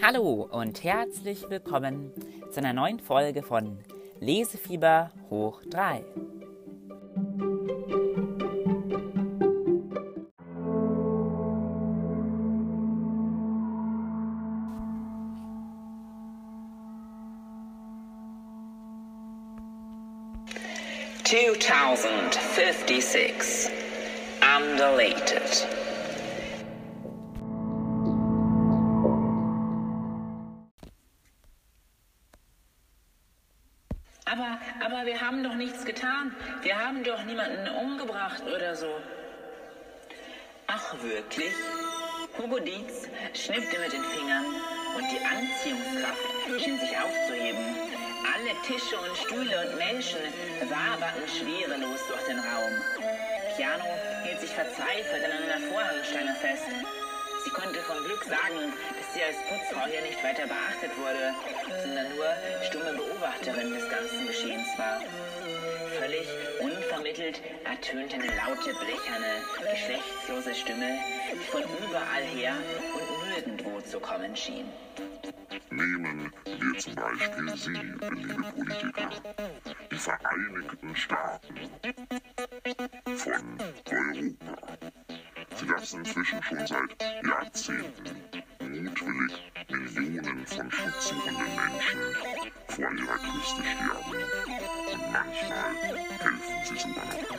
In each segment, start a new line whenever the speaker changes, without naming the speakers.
Hallo und herzlich willkommen zu einer neuen Folge von Lesefieber hoch 3.
Two thousand fifty six. Undeleted. Haben doch nichts getan. Wir haben doch niemanden umgebracht oder so. Ach, wirklich? Hugo Dietz schnippte mit den Fingern und die Anziehungskraft schien sich aufzuheben. Alle Tische und Stühle und Menschen waberten schwerelos durch den Raum. Keanu hielt sich verzweifelt an einer Vorhangstange fest. Sie konnte vom Glück sagen, dass sie als Putzfrau hier nicht weiter beachtet wurde, sondern nur stumme Beobachterin des ganzen Geschehens war. Völlig unvermittelt ertönte eine laute, blecherne, geschlechtslose Stimme, die von überall her und nirgendwo zu kommen schien.
Nehmen wir zum Beispiel Sie, liebe Politiker, die Vereinigten Staaten von Europa. Sie lassen inzwischen schon seit Jahrzehnten mutwillig Millionen von schutzsuchenden Menschen vor ihrer Küste sterben. Und manchmal helfen sie sogar noch.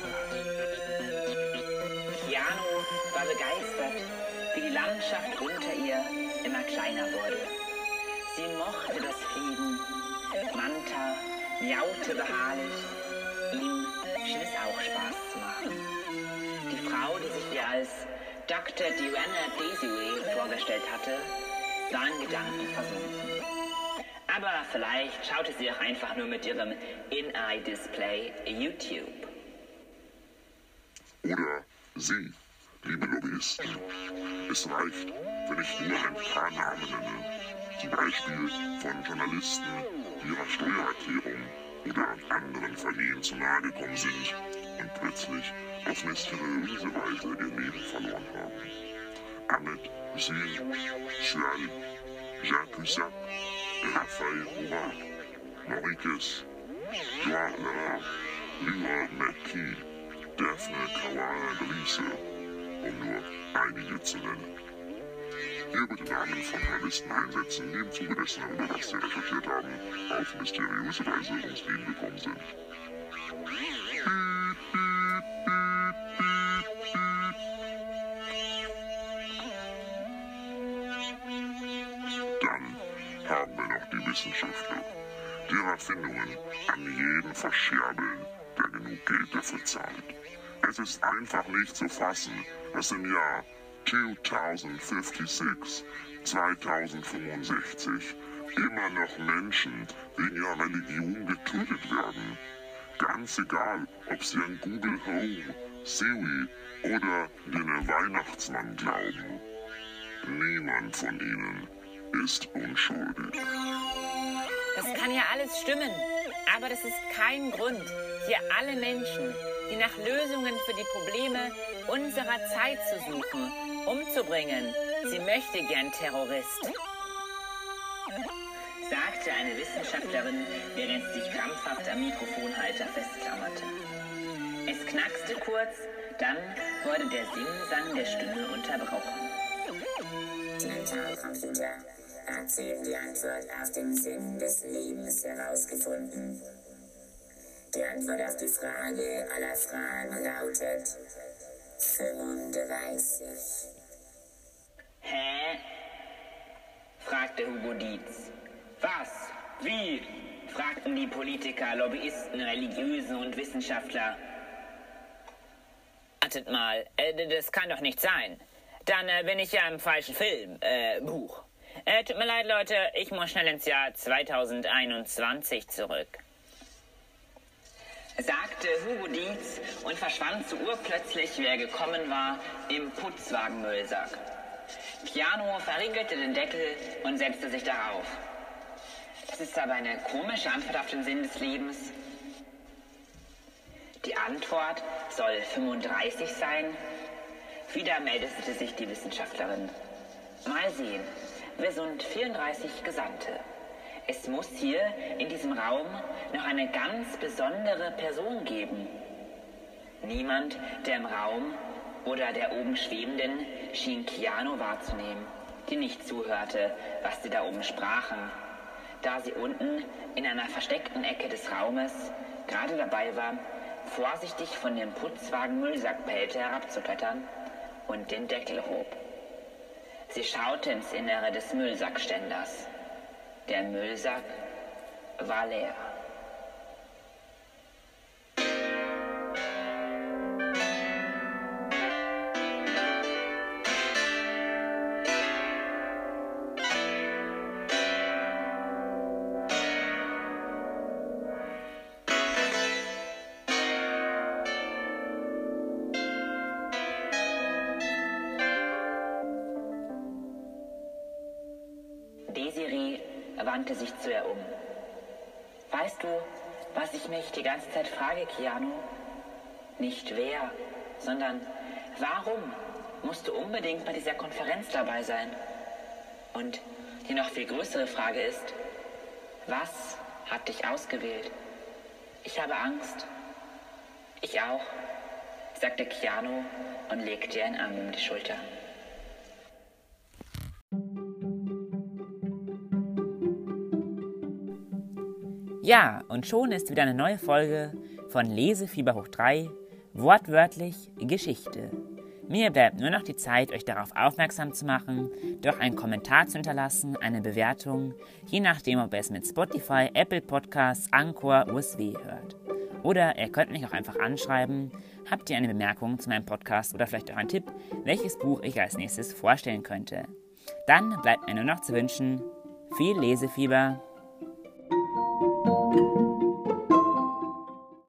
Keanu war begeistert, wie die Landschaft unter ihr immer kleiner wurde. Sie mochte das Fliegen. Manta miaute beharrlich. Ihm schien es auch Spaß zu machen. Die Frau, die sich ihr als Dr. Diana Desiree vorgestellt hatte, war in Gedanken versunken. Aber vielleicht schaute sie auch einfach nur mit ihrem In-Eye-Display YouTube.
Oder Sie, liebe Lobbyisten. Es reicht, wenn ich nur ein paar Namen nenne. Zum Beispiel von Journalisten, die ihrer Steuererklärung oder anderen Vergehen zu nahe gekommen sind und plötzlich auf mysteriöse Weise ihr Leben verloren haben. Ahmed Hussein, Sual, Jacques Cusack, Raphael Horat, Mauritius, Joao Lara, Lyra McKee, Daphne Caruana Galicia, um nur einige zu nennen. Hier wird die Namen von Journalisten einsetzen, die im Zuge dessen, was sie recherchiert haben, auf mysteriöse Weise ums Leben gekommen sind. An jeden verscherbeln, der genug Geld dafür zahlt. Es ist einfach nicht zu fassen, dass im Jahr 2056, 2065, immer noch Menschen wegen ihrer Religion getötet werden. Ganz egal, ob sie an Google Home, Siri oder den Weihnachtsmann glauben. Niemand von ihnen ist unschuldig.
Das kann ja alles stimmen, aber das ist kein Grund, hier alle Menschen, die nach Lösungen für die Probleme unserer Zeit zu suchen, umzubringen. Sie möchte gern Terrorist.
sagte eine Wissenschaftlerin, während sie sich krampfhaft am Mikrofonhalter festklammerte. Es knackste kurz, dann wurde der Singsang der Stimme unterbrochen.
Hat sie die Antwort auf den Sinn des Lebens herausgefunden. Die Antwort auf die Frage aller Fragen lautet 35.
Hä? fragte Hugo Dietz. Was? Wie? fragten die Politiker, Lobbyisten, Religiösen und Wissenschaftler.
Wartet mal, äh, das kann doch nicht sein. Dann äh, bin ich ja im falschen Film, äh, Buch. Äh, tut mir leid, Leute, ich muss schnell ins Jahr 2021 zurück.
sagte Hugo Dietz und verschwand so urplötzlich, wie er gekommen war, im Putzwagenmüllsack. Piano verriegelte den Deckel und setzte sich darauf. Das ist aber eine komische Antwort auf den Sinn des Lebens. Die Antwort soll 35 sein. Wieder meldete sich die Wissenschaftlerin. Mal sehen. Wir sind 34 Gesandte. Es muss hier in diesem Raum noch eine ganz besondere Person geben. Niemand, der im Raum oder der oben Schwebenden schien Keanu wahrzunehmen, die nicht zuhörte, was sie da oben sprachen, da sie unten in einer versteckten Ecke des Raumes gerade dabei war, vorsichtig von dem Putzwagen Müllsackpelte herabzuklettern und den Deckel hob. Sie schaute ins Innere des Müllsackständers. Der Müllsack war leer. Desiree wandte sich zu ihr um. Weißt du, was ich mich die ganze Zeit frage, Keanu? Nicht wer, sondern warum musst du unbedingt bei dieser Konferenz dabei sein? Und die noch viel größere Frage ist, was hat dich ausgewählt? Ich habe Angst. Ich auch, sagte Keanu und legte ihr einen Arm um die Schulter.
Ja, und schon ist wieder eine neue Folge von Lesefieber hoch 3, wortwörtlich Geschichte. Mir bleibt nur noch die Zeit, euch darauf aufmerksam zu machen, doch einen Kommentar zu hinterlassen, eine Bewertung, je nachdem, ob ihr es mit Spotify, Apple Podcasts, Anchor, USW hört. Oder ihr könnt mich auch einfach anschreiben, habt ihr eine Bemerkung zu meinem Podcast oder vielleicht auch einen Tipp, welches Buch ich als nächstes vorstellen könnte. Dann bleibt mir nur noch zu wünschen, viel Lesefieber